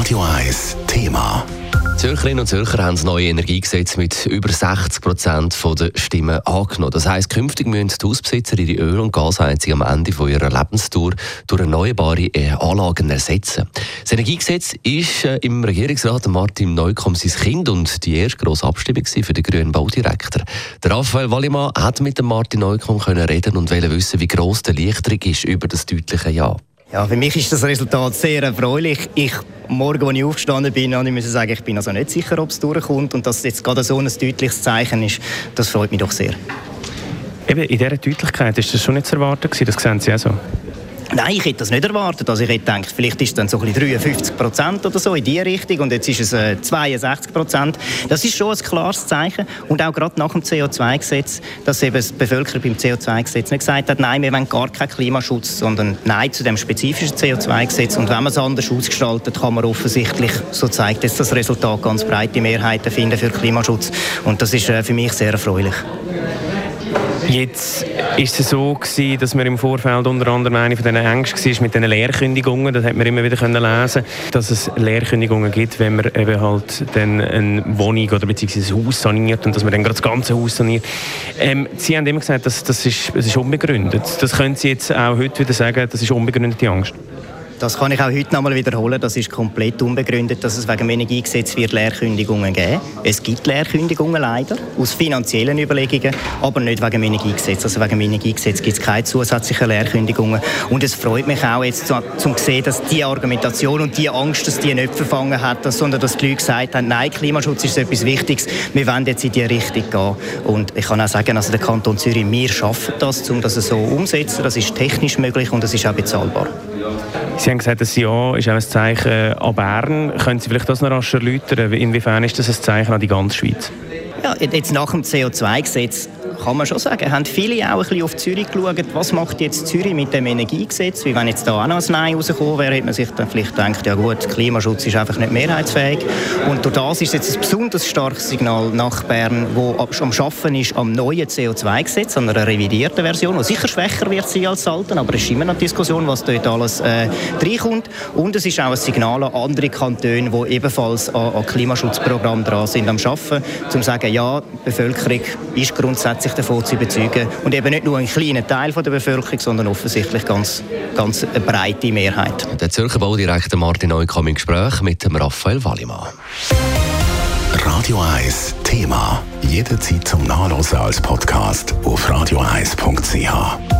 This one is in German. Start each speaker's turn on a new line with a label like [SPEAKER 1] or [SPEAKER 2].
[SPEAKER 1] Radio 1 Thema.
[SPEAKER 2] Zürcherinnen und Zürcher haben das neue Energiegesetz mit über 60 Prozent der Stimmen angenommen. Das heisst, künftig müssen die Hausbesitzer ihre Öl- und Gasheizung am Ende von ihrer Lebenstour durch erneuerbare äh, Anlagen ersetzen. Das Energiegesetz ist äh, im Regierungsrat Martin Neukomm sein Kind und die erste grosse Abstimmung für den grünen Baudirektor. Der Raphael Wallimann hat mit Martin Neukomm reden und wollte wissen, wie gross die Erleichterung ist über das deutliche Ja.
[SPEAKER 3] Ja, für mich ist das Resultat sehr erfreulich. Ich, morgen, als ich aufgestanden bin, musste ich sagen, ich bin also nicht sicher, ob es durchkommt. Und dass es jetzt gerade so ein deutliches Zeichen ist, das freut mich doch sehr.
[SPEAKER 4] Eben, in dieser Deutlichkeit ist das schon nicht zu erwarten gewesen, das sehen Sie auch so.
[SPEAKER 3] Nein, ich hätte das nicht erwartet. Also ich hätte gedacht, vielleicht ist es dann so ein 53 Prozent oder so in die Richtung und jetzt ist es äh, 62 Prozent. Das ist schon ein klares Zeichen und auch gerade nach dem CO2-Gesetz, dass eben die Bevölkerung beim CO2-Gesetz nicht gesagt hat, nein, wir wollen gar keinen Klimaschutz, sondern nein zu dem spezifischen CO2-Gesetz und wenn man es anders ausgestaltet, kann man offensichtlich, so zeigt jetzt das Resultat, ganz breite Mehrheiten finden für Klimaschutz und das ist äh, für mich sehr erfreulich.
[SPEAKER 4] Jetzt ist es so gewesen, dass man im Vorfeld unter anderem eine von diesen Ängsten war mit diesen Leerkündigungen. Das hat man immer wieder können lesen, dass es Leerkündigungen gibt, wenn man eben halt dann eine Wohnung oder beziehungsweise ein Haus saniert und dass man dann gerade das ganze Haus saniert. Ähm, Sie haben immer gesagt, dass das ist, das ist unbegründet. Das können Sie jetzt auch heute wieder sagen, das ist unbegründete Angst.
[SPEAKER 3] Das kann ich auch heute noch mal wiederholen. Das ist komplett unbegründet, dass es wegen dem Energiegesetz wird Leerkündigungen geben. Es gibt Leerkündigungen leider aus finanziellen Überlegungen, aber nicht wegen dem Energiegesetz. Also wegen dem Energiegesetz gibt es keine zusätzlichen Leerkündigungen. Und es freut mich auch jetzt zu, zu sehen, dass die Argumentation und die Angst, dass die nicht verfangen hat, sondern dass die Leute gesagt haben, nein, Klimaschutz ist etwas Wichtiges. Wir wollen jetzt in die Richtung gehen. Und ich kann auch sagen, also der Kanton Zürich, wir schaffen das, um das so umzusetzen. Das ist technisch möglich und es ist auch bezahlbar.
[SPEAKER 4] Sie haben gesagt, das Ja ist auch ein Zeichen an Bern. Können Sie vielleicht das noch rasch erläutern? Inwiefern ist das ein Zeichen an die ganze Schweiz?
[SPEAKER 3] Ja, jetzt nach dem CO2-Gesetz kann man schon sagen, haben viele auch ein bisschen auf Zürich geschaut, was macht jetzt Zürich mit dem Energiegesetz? Wie wenn jetzt da auch noch ein Nein rausgekommen wäre, hätte man sich dann vielleicht gedacht, ja gut, Klimaschutz ist einfach nicht mehrheitsfähig. Und durch das ist jetzt ein besonders starkes Signal nach Bern, wo am Schaffen ist am neuen CO2-Gesetz, an einer revidierten Version, die sicher schwächer wird sein als das alte, aber es ist immer noch eine Diskussion, was dort alles äh, reinkommt. Und es ist auch ein Signal an andere Kantone, die ebenfalls an, an Klimaschutzprogrammen dran sind am Schaffen, um zu sagen, ja, die Bevölkerung ist grundsätzlich davon zu überzeugen. Und eben nicht nur ein kleiner Teil der Bevölkerung, sondern offensichtlich ganz, ganz eine breite Mehrheit.
[SPEAKER 2] Der Zürcher Baudirektor Martin Neukam im Gespräch mit dem Raphael Wallimann.
[SPEAKER 1] Radio 1 Thema. Jederzeit zum Nachlesen als Podcast auf radio1.ch.